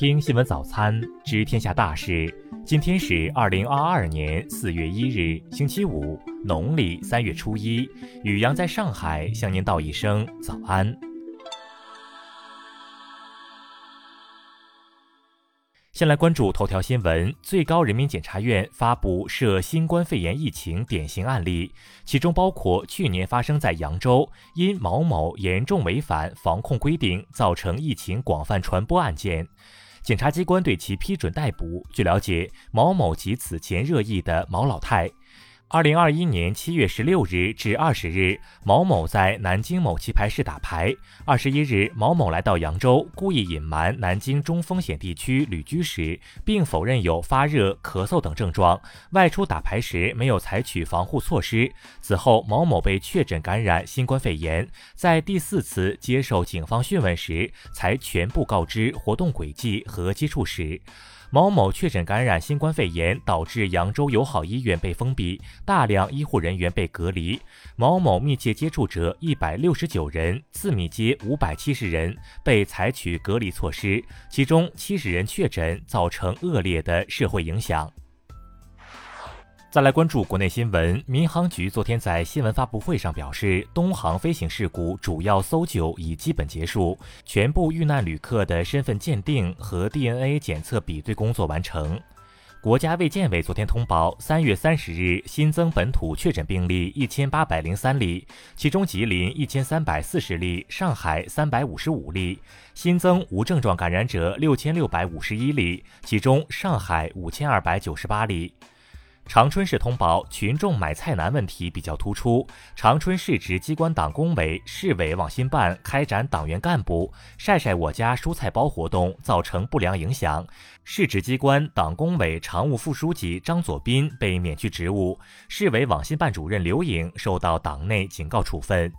听新闻早餐，知天下大事。今天是二零二二年四月一日，星期五，农历三月初一。雨阳在上海向您道一声早安。先来关注头条新闻。最高人民检察院发布涉新冠肺炎疫情典型案例，其中包括去年发生在扬州因毛某严重违反防控规定造成疫情广泛传播案件。检察机关对其批准逮捕。据了解，毛某及此前热议的毛老太。二零二一年七月十六日至二十日，毛某在南京某棋牌室打牌。二十一日，毛某来到扬州，故意隐瞒南京中风险地区旅居史，并否认有发热、咳嗽等症状。外出打牌时没有采取防护措施。此后，毛某被确诊感染新冠肺炎。在第四次接受警方讯问时，才全部告知活动轨迹和接触史。毛某确诊感染新冠肺炎，导致扬州友好医院被封闭，大量医护人员被隔离。毛某密切接触者一百六十九人，次密接五百七十人，被采取隔离措施，其中七十人确诊，造成恶劣的社会影响。再来关注国内新闻，民航局昨天在新闻发布会上表示，东航飞行事故主要搜救已基本结束，全部遇难旅客的身份鉴定和 DNA 检测比对工作完成。国家卫健委昨天通报，三月三十日新增本土确诊病例一千八百零三例，其中吉林一千三百四十例，上海三百五十五例，新增无症状感染者六千六百五十一例，其中上海五千二百九十八例。长春市通报，群众买菜难问题比较突出。长春市直机关党工委、市委网信办开展党员干部晒晒我家蔬菜包活动，造成不良影响。市直机关党工委常务副书记张左斌被免去职务，市委网信办主任刘颖受到党内警告处分。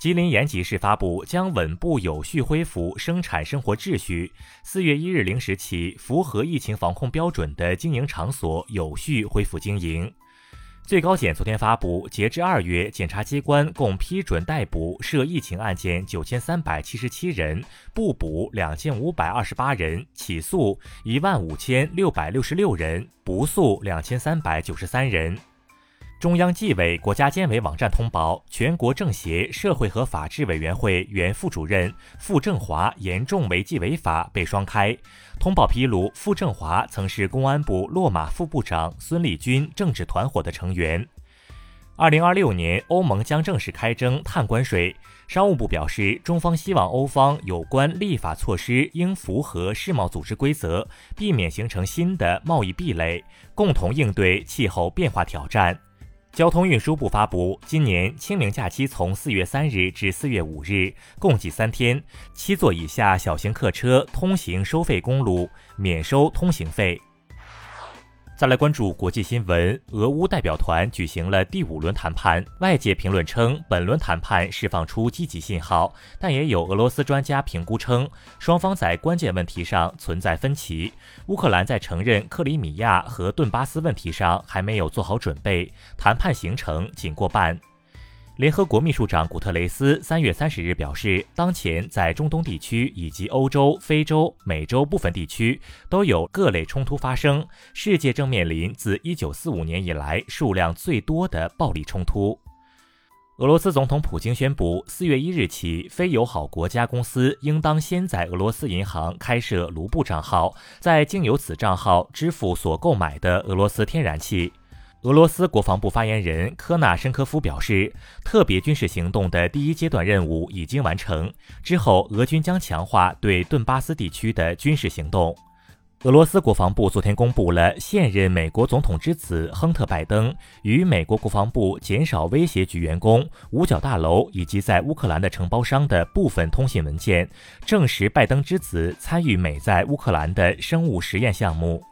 吉林延吉市发布，将稳步有序恢复生产生活秩序。四月一日零时起，符合疫情防控标准的经营场所有序恢复经营。最高检昨天发布，截至二月，检察机关共批准逮捕涉疫情案件九千三百七十七人，不捕两千五百二十八人，起诉一万五千六百六十六人，不诉两千三百九十三人。中央纪委国家监委网站通报，全国政协社会和法制委员会原副主任傅政华严重违纪违法被双开。通报披露，傅政华曾是公安部落马副部长孙立军政治团伙的成员。二零二六年，欧盟将正式开征碳关税。商务部表示，中方希望欧方有关立法措施应符合世贸组织规则，避免形成新的贸易壁垒，共同应对气候变化挑战。交通运输部发布，今年清明假期从四月三日至四月五日，共计三天，七座以下小型客车通行收费公路免收通行费。再来关注国际新闻，俄乌代表团举行了第五轮谈判。外界评论称，本轮谈判释放出积极信号，但也有俄罗斯专家评估称，双方在关键问题上存在分歧。乌克兰在承认克里米亚和顿巴斯问题上还没有做好准备，谈判行程仅过半。联合国秘书长古特雷斯三月三十日表示，当前在中东地区以及欧洲、非洲、美洲部分地区都有各类冲突发生，世界正面临自一九四五年以来数量最多的暴力冲突。俄罗斯总统普京宣布，四月一日起，非友好国家公司应当先在俄罗斯银行开设卢布账号，再经由此账号支付所购买的俄罗斯天然气。俄罗斯国防部发言人科纳申科夫表示，特别军事行动的第一阶段任务已经完成，之后俄军将强化对顿巴斯地区的军事行动。俄罗斯国防部昨天公布了现任美国总统之子亨特·拜登与美国国防部减少威胁局员工、五角大楼以及在乌克兰的承包商的部分通信文件，证实拜登之子参与美在乌克兰的生物实验项目。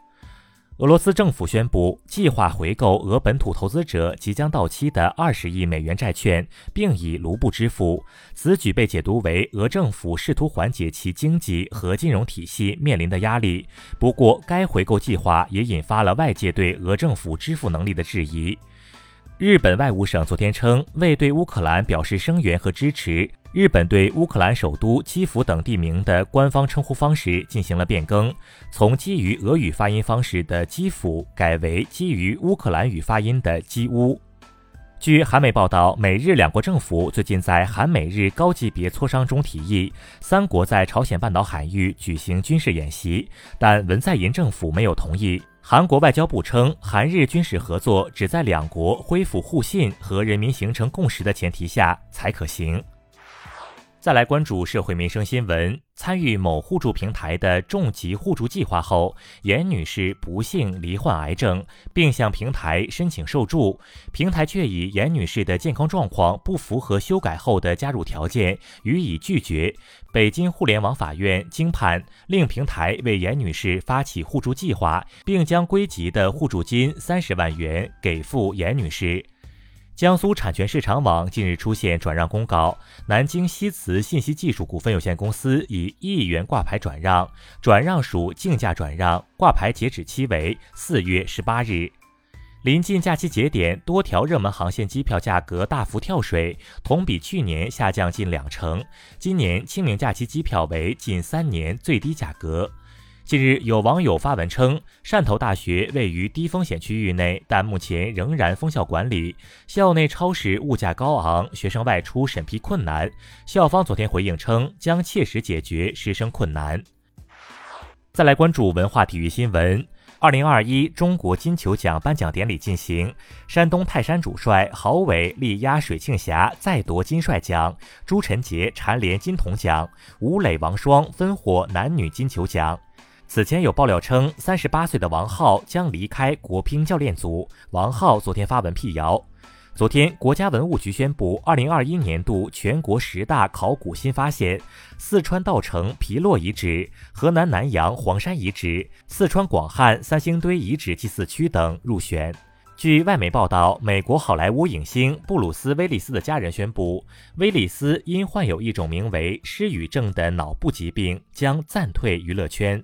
俄罗斯政府宣布计划回购俄本土投资者即将到期的二十亿美元债券，并以卢布支付。此举被解读为俄政府试图缓解其经济和金融体系面临的压力。不过，该回购计划也引发了外界对俄政府支付能力的质疑。日本外务省昨天称，为对乌克兰表示声援和支持，日本对乌克兰首都基辅等地名的官方称呼方式进行了变更，从基于俄语发音方式的基辅改为基于乌克兰语发音的基乌。据韩媒报道，美日两国政府最近在韩美日高级别磋商中提议，三国在朝鲜半岛海域举行军事演习，但文在寅政府没有同意。韩国外交部称，韩日军事合作只在两国恢复互信和人民形成共识的前提下才可行。再来关注社会民生新闻。参与某互助平台的重疾互助计划后，严女士不幸罹患癌症，并向平台申请受助，平台却以严女士的健康状况不符合修改后的加入条件，予以拒绝。北京互联网法院经判，令平台为严女士发起互助计划，并将归集的互助金三十万元给付严女士。江苏产权市场网近日出现转让公告，南京西磁信息技术股份有限公司以一亿元挂牌转让，转让属竞价转让，挂牌截止期为四月十八日。临近假期节点，多条热门航线机票价格大幅跳水，同比去年下降近两成。今年清明假期机票为近三年最低价格。近日，有网友发文称，汕头大学位于低风险区域内，但目前仍然封校管理，校内超市物价高昂，学生外出审批困难。校方昨天回应称，将切实解决师生困难。再来关注文化体育新闻，二零二一中国金球奖颁奖典礼进行，山东泰山主帅郝伟力压水庆霞再夺金帅奖，朱晨杰蝉联金童奖，吴磊、王霜分获男女金球奖。此前有爆料称，三十八岁的王浩将离开国乒教练组。王浩昨天发文辟谣。昨天，国家文物局宣布，二零二一年度全国十大考古新发现：四川稻城皮洛遗址、河南南阳黄山遗址、四川广汉三星堆遗址祭祀区等入选。据外媒报道，美国好莱坞影星布鲁斯·威利斯的家人宣布，威利斯因患有一种名为失语症的脑部疾病，将暂退娱乐圈。